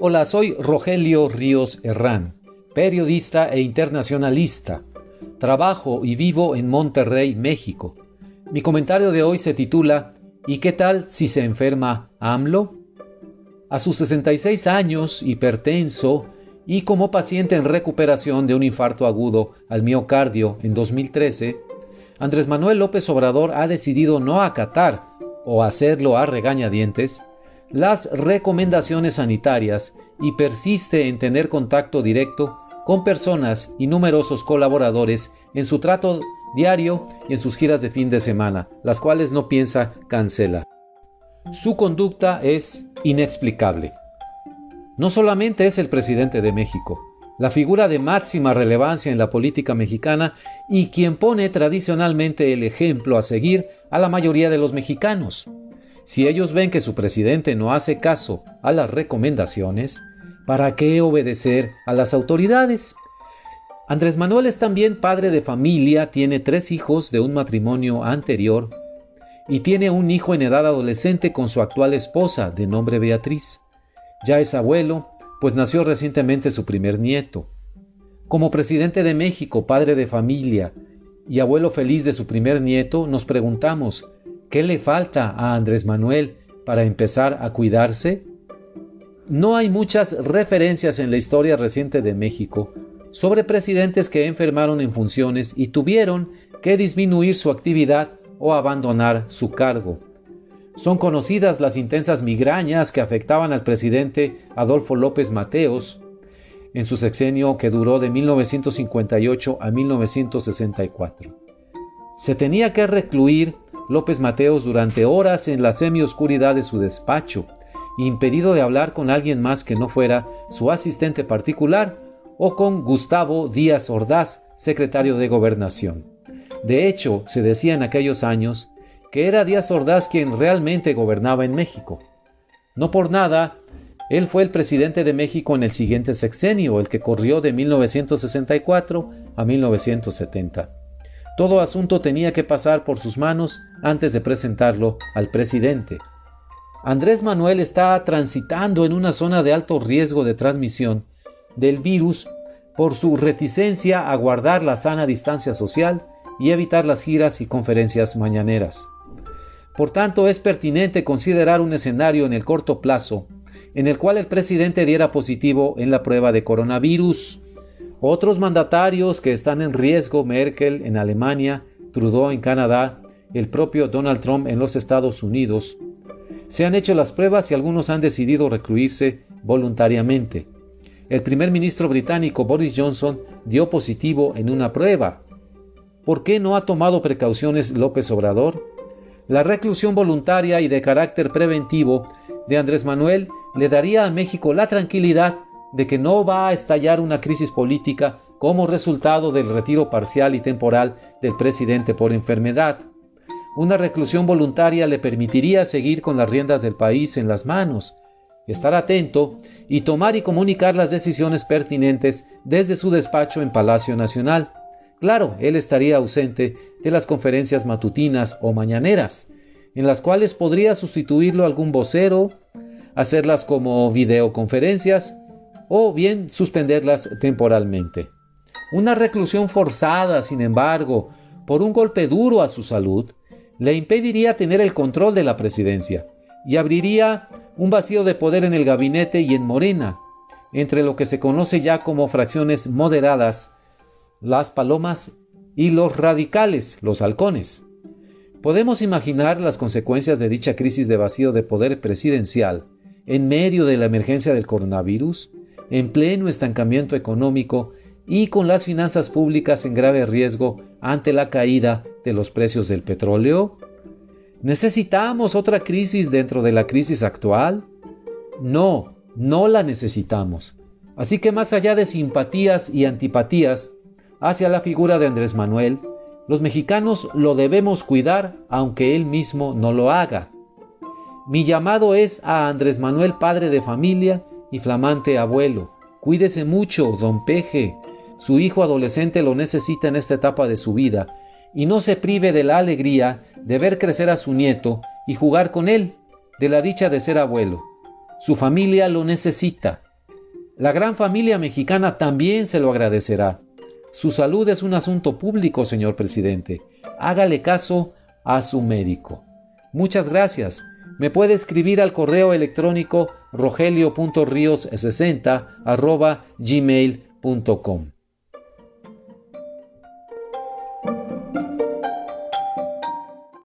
Hola, soy Rogelio Ríos Herrán, periodista e internacionalista. Trabajo y vivo en Monterrey, México. Mi comentario de hoy se titula ¿Y qué tal si se enferma AMLO? A sus 66 años, hipertenso y como paciente en recuperación de un infarto agudo al miocardio en 2013, Andrés Manuel López Obrador ha decidido no acatar o hacerlo a regañadientes las recomendaciones sanitarias y persiste en tener contacto directo con personas y numerosos colaboradores en su trato diario y en sus giras de fin de semana, las cuales no piensa cancelar. Su conducta es inexplicable. No solamente es el presidente de México, la figura de máxima relevancia en la política mexicana y quien pone tradicionalmente el ejemplo a seguir a la mayoría de los mexicanos. Si ellos ven que su presidente no hace caso a las recomendaciones, ¿para qué obedecer a las autoridades? Andrés Manuel es también padre de familia, tiene tres hijos de un matrimonio anterior y tiene un hijo en edad adolescente con su actual esposa, de nombre Beatriz. Ya es abuelo, pues nació recientemente su primer nieto. Como presidente de México, padre de familia y abuelo feliz de su primer nieto, nos preguntamos, ¿Qué le falta a Andrés Manuel para empezar a cuidarse? No hay muchas referencias en la historia reciente de México sobre presidentes que enfermaron en funciones y tuvieron que disminuir su actividad o abandonar su cargo. Son conocidas las intensas migrañas que afectaban al presidente Adolfo López Mateos en su sexenio que duró de 1958 a 1964. Se tenía que recluir López Mateos durante horas en la semioscuridad de su despacho, impedido de hablar con alguien más que no fuera su asistente particular o con Gustavo Díaz Ordaz, secretario de Gobernación. De hecho, se decía en aquellos años que era Díaz Ordaz quien realmente gobernaba en México. No por nada, él fue el presidente de México en el siguiente sexenio, el que corrió de 1964 a 1970. Todo asunto tenía que pasar por sus manos antes de presentarlo al presidente. Andrés Manuel está transitando en una zona de alto riesgo de transmisión del virus por su reticencia a guardar la sana distancia social y evitar las giras y conferencias mañaneras. Por tanto, es pertinente considerar un escenario en el corto plazo en el cual el presidente diera positivo en la prueba de coronavirus otros mandatarios que están en riesgo, Merkel en Alemania, Trudeau en Canadá, el propio Donald Trump en los Estados Unidos, se han hecho las pruebas y algunos han decidido recluirse voluntariamente. El primer ministro británico Boris Johnson dio positivo en una prueba. ¿Por qué no ha tomado precauciones López Obrador? La reclusión voluntaria y de carácter preventivo de Andrés Manuel le daría a México la tranquilidad de que no va a estallar una crisis política como resultado del retiro parcial y temporal del presidente por enfermedad. Una reclusión voluntaria le permitiría seguir con las riendas del país en las manos, estar atento y tomar y comunicar las decisiones pertinentes desde su despacho en Palacio Nacional. Claro, él estaría ausente de las conferencias matutinas o mañaneras, en las cuales podría sustituirlo algún vocero, hacerlas como videoconferencias o bien suspenderlas temporalmente. Una reclusión forzada, sin embargo, por un golpe duro a su salud, le impediría tener el control de la presidencia y abriría un vacío de poder en el gabinete y en Morena, entre lo que se conoce ya como fracciones moderadas, las palomas, y los radicales, los halcones. Podemos imaginar las consecuencias de dicha crisis de vacío de poder presidencial en medio de la emergencia del coronavirus en pleno estancamiento económico y con las finanzas públicas en grave riesgo ante la caída de los precios del petróleo? ¿Necesitamos otra crisis dentro de la crisis actual? No, no la necesitamos. Así que más allá de simpatías y antipatías hacia la figura de Andrés Manuel, los mexicanos lo debemos cuidar aunque él mismo no lo haga. Mi llamado es a Andrés Manuel padre de familia y flamante abuelo. Cuídese mucho, don Peje. Su hijo adolescente lo necesita en esta etapa de su vida, y no se prive de la alegría de ver crecer a su nieto y jugar con él, de la dicha de ser abuelo. Su familia lo necesita. La gran familia mexicana también se lo agradecerá. Su salud es un asunto público, señor presidente. Hágale caso a su médico. Muchas gracias. Me puede escribir al correo electrónico rogelio.rios60 gmail.com.